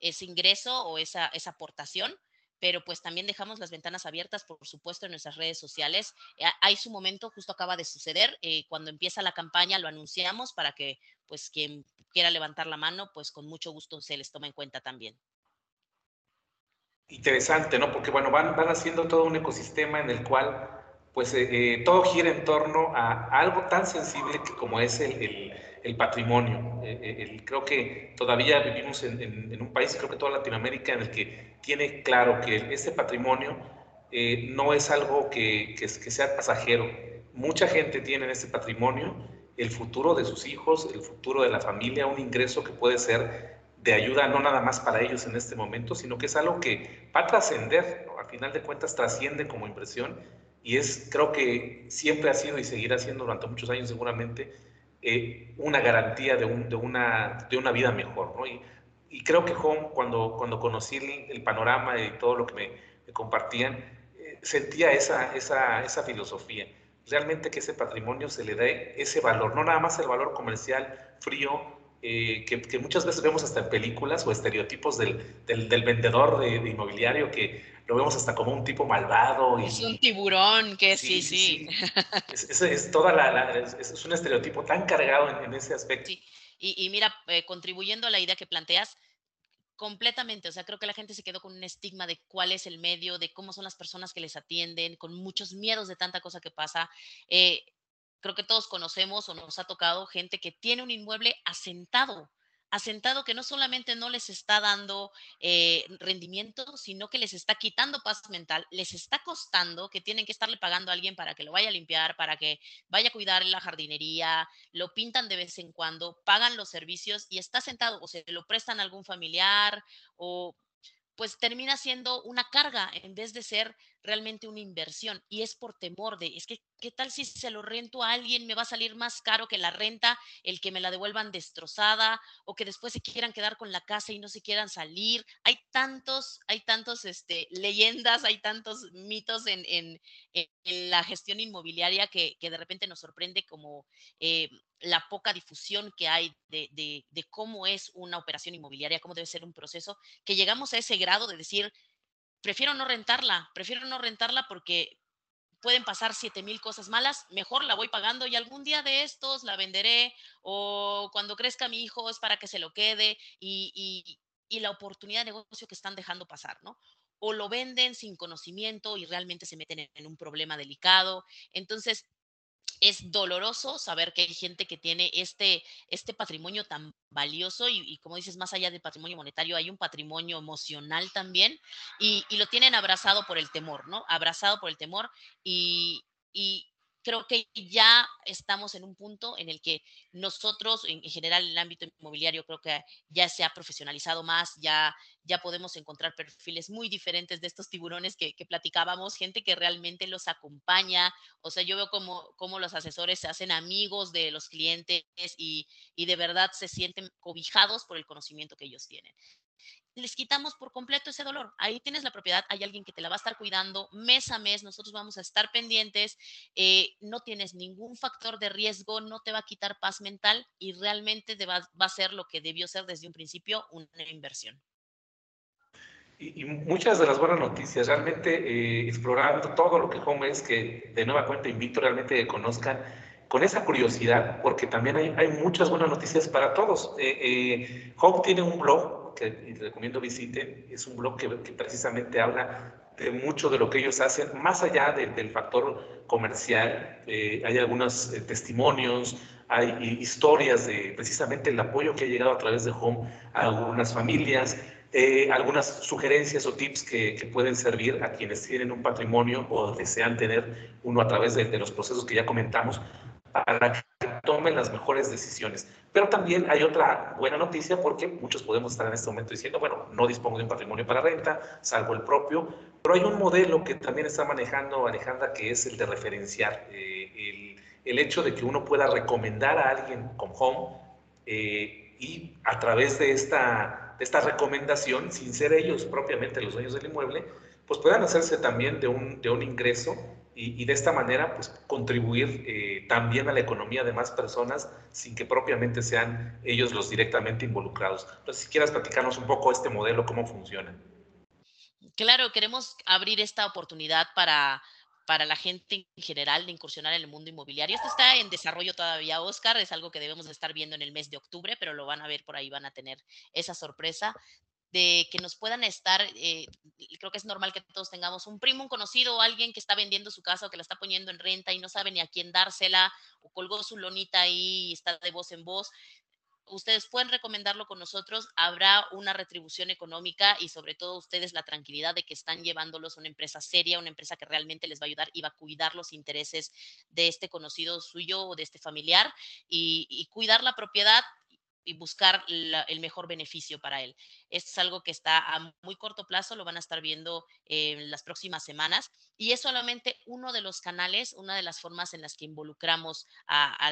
ese ingreso o esa, esa aportación pero pues también dejamos las ventanas abiertas, por supuesto, en nuestras redes sociales. Eh, hay su momento, justo acaba de suceder, eh, cuando empieza la campaña lo anunciamos para que pues quien quiera levantar la mano, pues con mucho gusto se les toma en cuenta también. Interesante, ¿no? Porque bueno, van, van haciendo todo un ecosistema en el cual pues eh, todo gira en torno a algo tan sensible que como es el, el patrimonio. creo que todavía vivimos en, un país, creo que toda Latinoamérica, en el que tiene claro que ese patrimonio no es algo que, sea pasajero. Mucha gente tiene en ese patrimonio el futuro de sus hijos, el futuro de la familia, un ingreso que puede ser de ayuda no nada más para ellos en este momento, sino que es algo que va a trascender, al final de cuentas trasciende como impresión y es, creo que siempre ha sido y seguirá siendo durante muchos años seguramente eh, una garantía de, un, de, una, de una vida mejor. ¿no? Y, creo que Home, cuando, cuando conocí el, panorama y todo lo que me, compartían, eh, sentía esa, esa, esa filosofía realmente que ese patrimonio se le dé ese valor, no nada más el valor comercial frío, eh, que, muchas veces vemos hasta en películas o estereotipos del, del, vendedor de, inmobiliario que lo vemos hasta como un tipo malvado. Y, es un tiburón, que sí, sí. Es, toda la, es, un estereotipo tan cargado en, ese aspecto. Sí. Y, mira, eh, contribuyendo a la idea que planteas, Completamente, o sea, creo que la gente se quedó con un estigma de cuál es el medio, de cómo son las personas que les atienden, con muchos miedos de tanta cosa que pasa. Eh, creo que todos conocemos o nos ha tocado gente que tiene un inmueble asentado, asentado que no solamente no les está dando eh, rendimiento, sino que les está quitando paz mental, les está costando que tienen que estarle pagando a alguien para que lo vaya a limpiar, para que vaya a cuidar la jardinería, lo pintan de vez en cuando, pagan los servicios y está sentado o se lo prestan a algún familiar o pues termina siendo una carga en vez de ser realmente una inversión. Y es por temor de, es que, ¿qué tal si se lo rento a alguien? Me va a salir más caro que la renta, el que me la devuelvan destrozada o que después se quieran quedar con la casa y no se quieran salir. Hay tantos, hay tantos este, leyendas, hay tantos mitos en, en, la gestión inmobiliaria que, que, de repente nos sorprende como eh, la poca difusión que hay de, de, cómo es una operación inmobiliaria, cómo debe ser un proceso, que llegamos a ese grado de decir, prefiero no rentarla, prefiero no rentarla porque pueden pasar siete mil cosas malas, mejor la voy pagando y algún día de estos la venderé o cuando crezca mi hijo es para que se lo quede y la oportunidad de negocio que están dejando pasar, ¿no? O lo venden sin conocimiento y realmente se meten en un problema delicado. Entonces, es doloroso saber que hay gente que tiene este, este patrimonio tan valioso y, como dices, más allá del patrimonio monetario, hay un patrimonio emocional también y, lo tienen abrazado por el temor, ¿no? Abrazado por el temor y, y creo que ya estamos en un punto en el que nosotros, en, general, el ámbito inmobiliario, creo que ya se ha profesionalizado más, ya, ya podemos encontrar perfiles muy diferentes de estos tiburones que, platicábamos, gente que realmente los acompaña. O sea, yo veo como, como los asesores se hacen amigos de los clientes y, y de verdad se sienten cobijados por el conocimiento que ellos tienen les quitamos por completo ese dolor. Ahí tienes la propiedad, hay alguien que te la va a estar cuidando mes a mes, nosotros vamos a estar pendientes, eh, no tienes ningún factor de riesgo, no te va a quitar paz mental y realmente te va, a ser lo que debió ser desde un principio una inversión. Y, muchas de las buenas noticias, realmente eh, explorando todo lo que Home es, que de nueva cuenta invito realmente que conozcan con esa curiosidad, porque también hay, hay muchas buenas noticias para todos. Eh, Home tiene un blog que recomiendo visiten, es un blog que, precisamente habla de mucho de lo que ellos hacen, más allá del factor comercial. Eh, hay algunos eh, testimonios, hay historias de precisamente el apoyo que ha llegado a través de Home a algunas familias, eh, algunas sugerencias o tips que, pueden servir a quienes tienen un patrimonio o desean tener uno a través de, de los procesos que ya comentamos para que tomen las mejores decisiones. Pero también hay otra buena noticia porque muchos podemos estar en este momento diciendo, bueno, no dispongo de un patrimonio para renta, salvo el propio, pero hay un modelo que también está manejando Alejandra que es el de referenciar, eh, el, el, hecho de que uno pueda recomendar a alguien con home eh, y a través de esta, de esta recomendación, sin ser ellos propiamente los dueños del inmueble, pues puedan hacerse también de un, de un ingreso y, de esta manera pues, contribuir eh, también a la economía de más personas sin que propiamente sean ellos los directamente involucrados. Entonces, si quieras platicarnos un poco este modelo, cómo funciona. Claro, queremos abrir esta oportunidad para, para la gente en general de incursionar en el mundo inmobiliario. Esto está en desarrollo todavía, Oscar, es algo que debemos estar viendo en el mes de octubre, pero lo van a ver por ahí, van a tener esa sorpresa de que nos puedan estar, eh, creo que es normal que todos tengamos un primo, un conocido o alguien que está vendiendo su casa o que la está poniendo en renta y no sabe ni a quién dársela o colgó su lonita ahí y está de voz en voz. Ustedes pueden recomendarlo con nosotros, habrá una retribución económica y sobre todo ustedes la tranquilidad de que están llevándolos a una empresa seria, una empresa que realmente les va a ayudar y va a cuidar los intereses de este conocido suyo o de este familiar y, y cuidar la propiedad y buscar el mejor beneficio para él. Es algo que está a muy corto plazo, lo van a estar viendo en las próximas semanas y es solamente uno de los canales, una de las formas en las que involucramos a,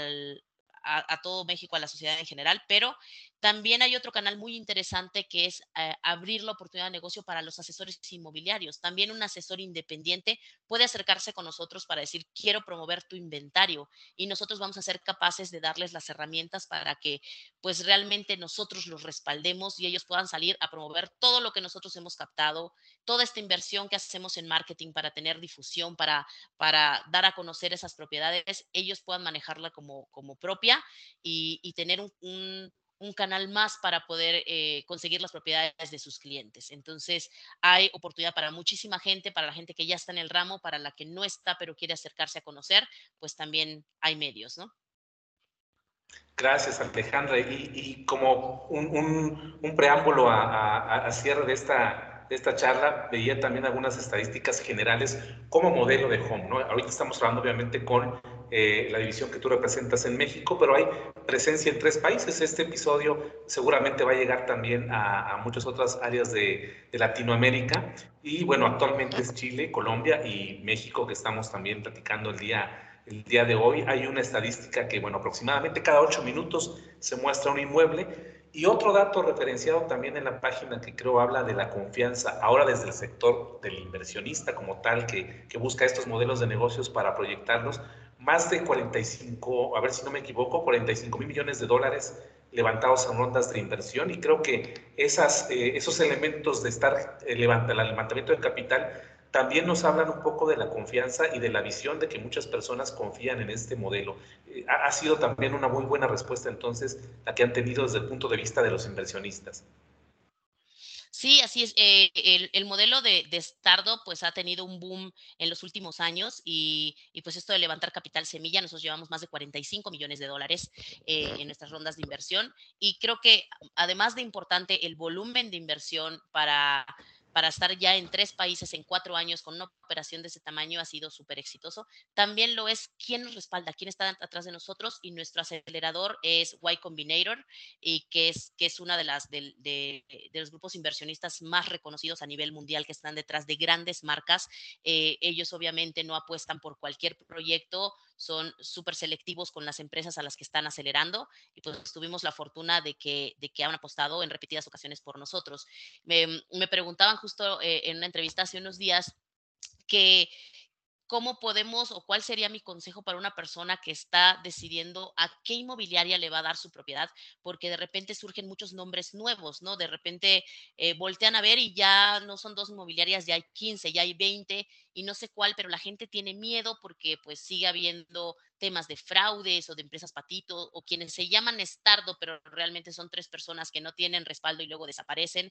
todo México, a la sociedad en general, pero también hay otro canal muy interesante que es eh, abrir la oportunidad de negocio para los asesores inmobiliarios. También un asesor independiente puede acercarse con nosotros para decir, quiero promover tu inventario y nosotros vamos a ser capaces de darles las herramientas para que pues realmente nosotros los respaldemos y ellos puedan salir a promover todo lo que nosotros hemos captado, toda esta inversión que hacemos en marketing para tener difusión, para, para dar a conocer esas propiedades, ellos puedan manejarla como, como propia y, tener un un canal más para poder eh, conseguir las propiedades de sus clientes. Entonces, hay oportunidad para muchísima gente, para la gente que ya está en el ramo, para la que no está, pero quiere acercarse a conocer, pues también hay medios, ¿no? Gracias, Alejandra. Y, como un, preámbulo a, cierre de esta, de esta charla, veía también algunas estadísticas generales como modelo de home. ¿no? Ahorita estamos hablando obviamente con eh, la división que tú representas en México, pero hay presencia en tres países. Este episodio seguramente va a llegar también a, muchas otras áreas de, Latinoamérica. Y bueno, actualmente es Chile, Colombia y México que estamos también platicando el día, el día de hoy. Hay una estadística que, bueno, aproximadamente cada ocho minutos se muestra un inmueble. Y otro dato referenciado también en la página que creo habla de la confianza, ahora desde el sector del inversionista como tal, que, que busca estos modelos de negocios para proyectarlos, más de 45, a ver si no me equivoco, 45 mil millones de dólares levantados en rondas de inversión y creo que esas, eh, esos elementos de estar eh, el levantamiento de capital también nos hablan un poco de la confianza y de la visión de que muchas personas confían en este modelo. Eh, ha, sido también una muy buena respuesta entonces la que han tenido desde el punto de vista de los inversionistas. Sí, así es. Eh, el, modelo de, de, pues ha tenido un boom en los últimos años y, pues esto de levantar capital semilla, nosotros llevamos más de 45 millones de dólares eh, en nuestras rondas de inversión y creo que además de importante el volumen de inversión para para estar ya en tres países en cuatro años con una operación de ese tamaño ha sido súper exitoso. También lo es quién nos respalda, quién está atrás de nosotros y nuestro acelerador es Y Combinator y que es, que es una de las de, de, los grupos inversionistas más reconocidos a nivel mundial que están detrás de grandes marcas. Eh, ellos obviamente no apuestan por cualquier proyecto, son súper selectivos con las empresas a las que están acelerando y pues tuvimos la fortuna de que, de que han apostado en repetidas ocasiones por nosotros. Me, me preguntaban justo eh, en una entrevista hace unos días que ¿cómo podemos o cuál sería mi consejo para una persona que está decidiendo a qué inmobiliaria le va a dar su propiedad? Porque de repente surgen muchos nombres nuevos, ¿no? De repente eh, voltean a ver y ya no son dos inmobiliarias, ya hay 15, ya hay 20 y no sé cuál, pero la gente tiene miedo porque pues sigue habiendo temas de fraudes o de empresas patito o quienes se llaman Estardo, pero realmente son tres personas que no tienen respaldo y luego desaparecen.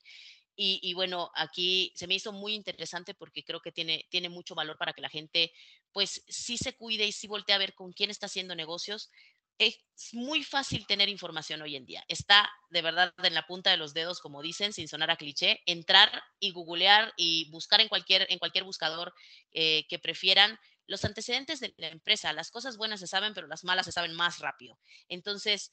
Y, bueno, aquí se me hizo muy interesante porque creo que tiene, tiene mucho valor para que la gente pues sí se cuide y sí voltee a ver con quién está haciendo negocios. Es muy fácil tener información hoy en día. Está de verdad en la punta de los dedos, como dicen, sin sonar a cliché, entrar y googlear y buscar en cualquier, en cualquier buscador eh, que prefieran los antecedentes de la empresa. Las cosas buenas se saben, pero las malas se saben más rápido. Entonces,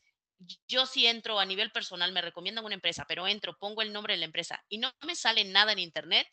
yo si entro a nivel personal, me recomiendan una empresa, pero entro, pongo el nombre de la empresa y no me sale nada en internet,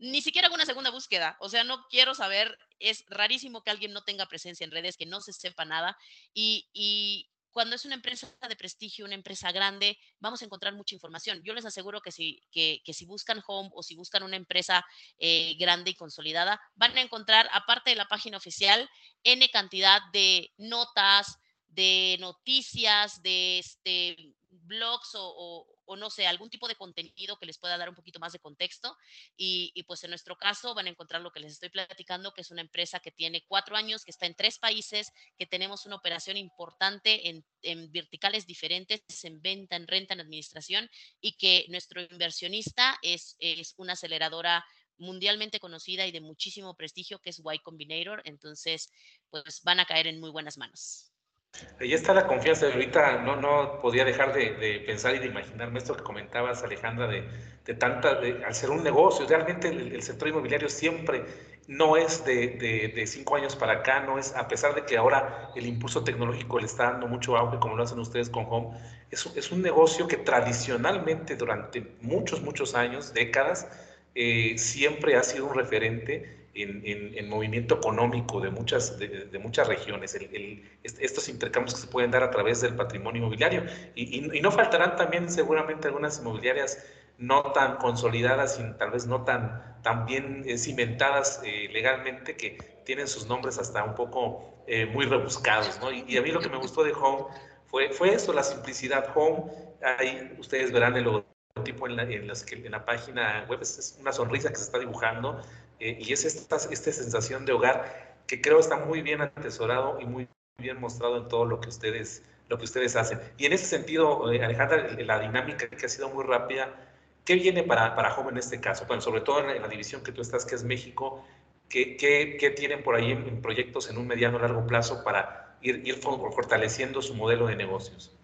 ni siquiera hago una segunda búsqueda. O sea, no quiero saber, es rarísimo que alguien no tenga presencia en redes, que no se sepa nada. Y, cuando es una empresa de prestigio, una empresa grande, vamos a encontrar mucha información. Yo les aseguro que si, que, si buscan Home o si buscan una empresa eh, grande y consolidada, van a encontrar, aparte de la página oficial, N cantidad de notas, de noticias, de este, blogs o, no sé, algún tipo de contenido que les pueda dar un poquito más de contexto. Y, pues en nuestro caso van a encontrar lo que les estoy platicando, que es una empresa que tiene cuatro años, que está en tres países, que tenemos una operación importante en, verticales diferentes, en venta, en renta, en administración, y que nuestro inversionista es, es una aceleradora mundialmente conocida y de muchísimo prestigio, que es Y Combinator. Entonces, pues van a caer en muy buenas manos. Ahí está la confianza. Ahorita no, no podía dejar de, pensar y de imaginarme esto que comentabas, Alejandra, de, de tanta, de, al ser un negocio, realmente el, sector inmobiliario siempre no es de, de, cinco años para acá, no es, a pesar de que ahora el impulso tecnológico le está dando mucho auge, como lo hacen ustedes con Home, es, es un negocio que tradicionalmente durante muchos, muchos años, décadas, eh, siempre ha sido un referente en, movimiento económico de muchas, de, muchas regiones, estos intercambios que se pueden dar a través del patrimonio inmobiliario. Y, no faltarán también seguramente algunas inmobiliarias no tan consolidadas y tal vez no tan, tan bien eh, cimentadas eh, legalmente que tienen sus nombres hasta un poco eh, muy rebuscados. ¿no? Y, a mí lo que me gustó de Home fue, fue eso, la simplicidad. Home, ahí ustedes verán el logotipo en la, en, en la página web, es una sonrisa que se está dibujando eh, y es esta, esta sensación de hogar que creo está muy bien atesorado y muy bien mostrado en todo lo que ustedes, lo que ustedes hacen. Y en ese sentido, eh, Alejandra, la dinámica que ha sido muy rápida, ¿qué viene para, para Home en este caso? Bueno, sobre todo en la, división que tú estás, que es México, ¿qué, qué, tienen por ahí en, proyectos en un mediano o largo plazo para ir, ir fortaleciendo su modelo de negocios?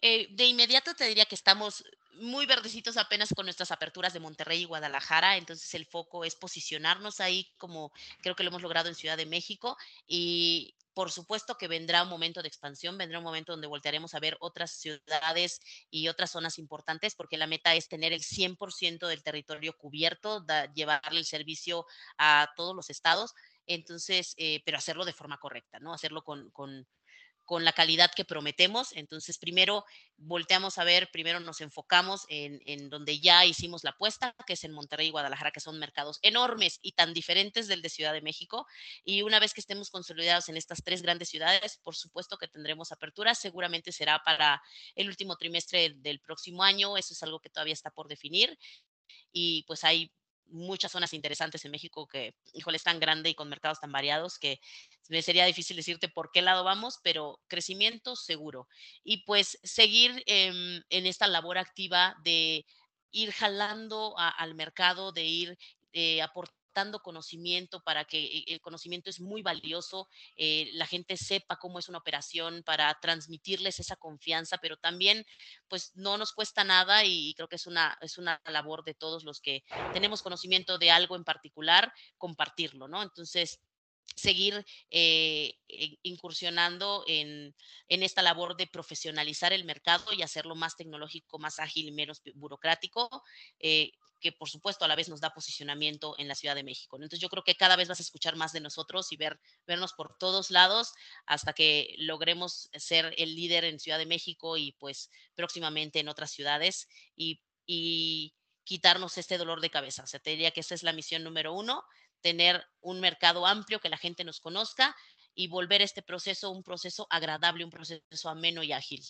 Eh, de inmediato te diría que estamos muy verdecitos apenas con nuestras aperturas de Monterrey y Guadalajara, entonces el foco es posicionarnos ahí como creo que lo hemos logrado en Ciudad de México y por supuesto que vendrá un momento de expansión, vendrá un momento donde voltearemos a ver otras ciudades y otras zonas importantes, porque la meta es tener el 100% del territorio cubierto, llevarle el servicio a todos los estados, entonces, eh, pero hacerlo de forma correcta, ¿no? Hacerlo con la calidad que prometemos. Entonces, primero volteamos a ver, primero nos enfocamos en, donde ya hicimos la apuesta, que es en Monterrey y Guadalajara, que son mercados enormes y tan diferentes del de Ciudad de México. Y una vez que estemos consolidados en estas tres grandes ciudades, por supuesto que tendremos apertura. Seguramente será para el último trimestre del próximo año. Eso es algo que todavía está por definir. Y pues hay muchas zonas interesantes en México que, híjole, es tan grande y con mercados tan variados que me sería difícil decirte por qué lado vamos, pero crecimiento seguro. Y pues seguir en esta labor activa de ir jalando al mercado, de ir eh, aportando dando conocimiento para que eh, el conocimiento es muy valioso, eh, la gente sepa cómo es una operación para transmitirles esa confianza, pero también pues no nos cuesta nada y creo que es una, es una labor de todos los que tenemos conocimiento de algo en particular, compartirlo, ¿no? Entonces, seguir eh, incursionando en, en, esta labor de profesionalizar el mercado y hacerlo más tecnológico, más ágil y menos burocrático que por supuesto a la vez nos da posicionamiento en la Ciudad de México. Entonces yo creo que cada vez vas a escuchar más de nosotros y ver, vernos por todos lados hasta que logremos ser el líder en Ciudad de México y pues próximamente en otras ciudades y, y quitarnos este dolor de cabeza. O sea, te diría que esa es la misión número uno, tener un mercado amplio, que la gente nos conozca y volver este proceso un proceso agradable, un proceso ameno y ágil.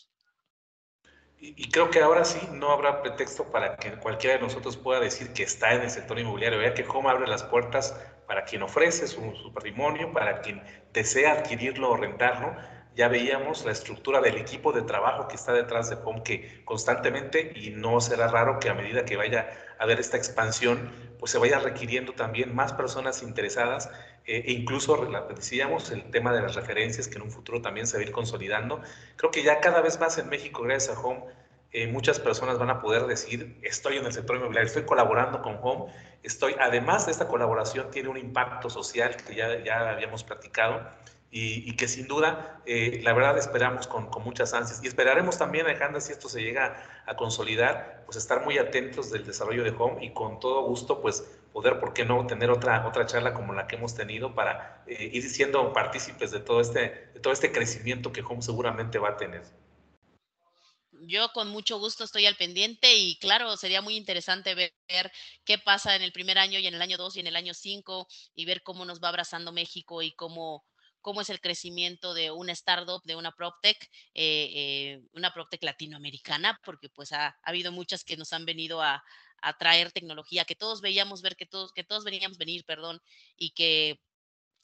Y, creo que ahora sí no habrá pretexto para que cualquiera de nosotros pueda decir que está en el sector inmobiliario. Vea que Home abre las puertas para quien ofrece su, patrimonio, para quien desea adquirirlo o rentarlo. Ya veíamos la estructura del equipo de trabajo que está detrás de Home, que constantemente, y no será raro que a medida que vaya haber esta expansión, pues se vaya requiriendo también más personas interesadas eh, e incluso, decíamos, el tema de las referencias que en un futuro también se va a ir consolidando. Creo que ya cada vez más en México, gracias a Home, eh, muchas personas van a poder decir, estoy en el sector inmobiliario, estoy colaborando con Home, estoy, además de esta colaboración, tiene un impacto social que ya, ya habíamos platicado y, que sin duda, eh, la verdad, esperamos con, muchas ansias. Y esperaremos también, Alejandra, si esto se llega a consolidar, pues estar muy atentos del desarrollo de Home y con todo gusto, pues poder, ¿por qué no?, tener otra, otra charla como la que hemos tenido para eh, ir siendo partícipes de todo, este, de todo este crecimiento que Home seguramente va a tener. Yo con mucho gusto estoy al pendiente y claro, sería muy interesante ver, qué pasa en el primer año y en el año dos y en el año cinco y ver cómo nos va abrazando México y cómo, cómo es el crecimiento de una startup, de una PropTech, eh, eh, una PropTech latinoamericana, porque pues ha, ha, habido muchas que nos han venido a, a, traer tecnología, que todos veíamos ver, que todos, que todos veníamos venir, perdón, y que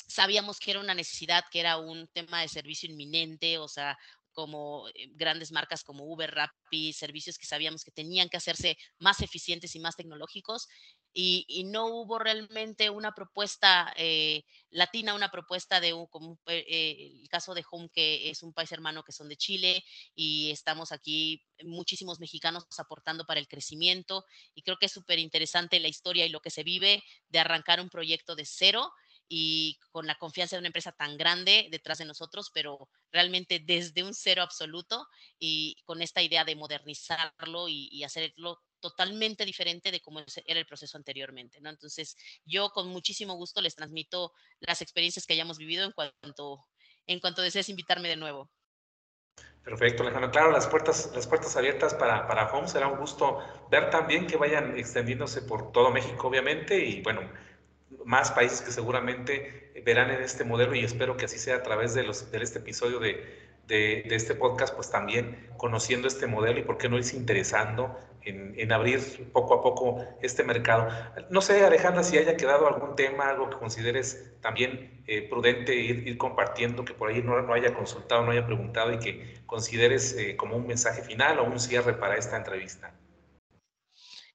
sabíamos que era una necesidad, que era un tema de servicio inminente, o sea, como eh, grandes marcas como Uber, Rappi, servicios que sabíamos que tenían que hacerse más eficientes y más tecnológicos. Y, no hubo realmente una propuesta eh, latina, una propuesta de un, como eh, el caso de Home, que es un país hermano que son de Chile y estamos aquí muchísimos mexicanos aportando para el crecimiento y creo que es súper interesante la historia y lo que se vive de arrancar un proyecto de cero y con la confianza de una empresa tan grande detrás de nosotros, pero realmente desde un cero absoluto y con esta idea de modernizarlo y, hacerlo totalmente diferente de cómo era el proceso anteriormente, ¿no? Entonces, yo con muchísimo gusto les transmito las experiencias que hayamos vivido en cuanto, en cuanto desees invitarme de nuevo. Perfecto, Alejandro. Claro, las puertas, las puertas abiertas para, para Home. Será un gusto ver también que vayan extendiéndose por todo México, obviamente, y bueno, más países que seguramente verán en este modelo y espero que así sea a través de, los, de este episodio de, este podcast, pues también conociendo este modelo y por qué no irse interesando en, abrir poco a poco este mercado. No sé, Alejandra, si haya quedado algún tema, algo que consideres también eh, prudente ir, compartiendo, que por ahí no, no, haya consultado, no haya preguntado y que consideres eh, como un mensaje final o un cierre para esta entrevista.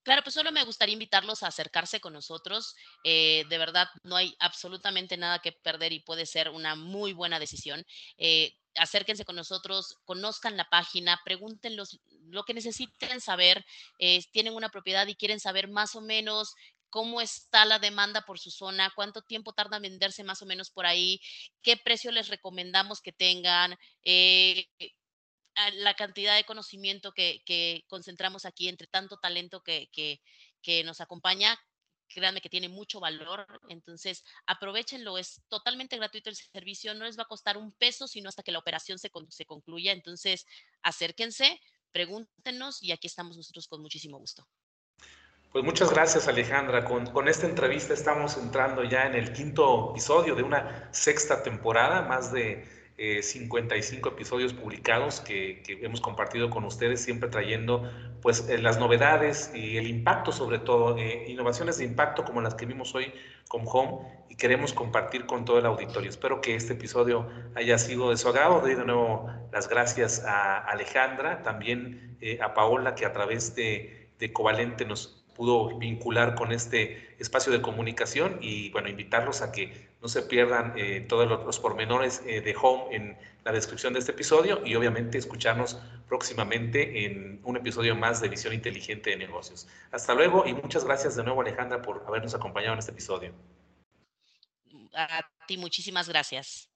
Claro, pues solo me gustaría invitarlos a acercarse con nosotros. Eh, de verdad, no hay absolutamente nada que perder y puede ser una muy buena decisión. Eh, acérquense con nosotros, conozcan la página, pregúntenlos lo que necesiten saber. Eh, tienen una propiedad y quieren saber más o menos cómo está la demanda por su zona, cuánto tiempo tarda en venderse más o menos por ahí, qué precio les recomendamos que tengan, la cantidad de conocimiento que, concentramos aquí entre tanto talento que, que, nos acompaña, créanme que tiene mucho valor, entonces aprovechenlo, es totalmente gratuito el servicio, no les va a costar un peso, sino hasta que la operación se, se concluya, entonces acérquense, pregúntenos y aquí estamos nosotros con muchísimo gusto. Pues muchas gracias Alejandra, con, con esta entrevista estamos entrando ya en el quinto episodio de una sexta temporada, más de 55 eh, episodios publicados que, hemos compartido con ustedes, siempre trayendo pues eh, las novedades y el impacto sobre todo, eh, innovaciones de impacto como las que vimos hoy con Home y queremos compartir con todo el auditorio. Espero que este episodio haya sido de su. Doy de nuevo las gracias a Alejandra, también a Paola que a través de, de Covalente nos pudo vincular con este espacio de comunicación y bueno, invitarlos a que no se pierdan eh, todos los, pormenores eh, de Home en la descripción de este episodio y obviamente escucharnos próximamente en un episodio más de Visión Inteligente de Negocios. Hasta luego y muchas gracias de nuevo Alejandra por habernos acompañado en este episodio. A ti muchísimas gracias.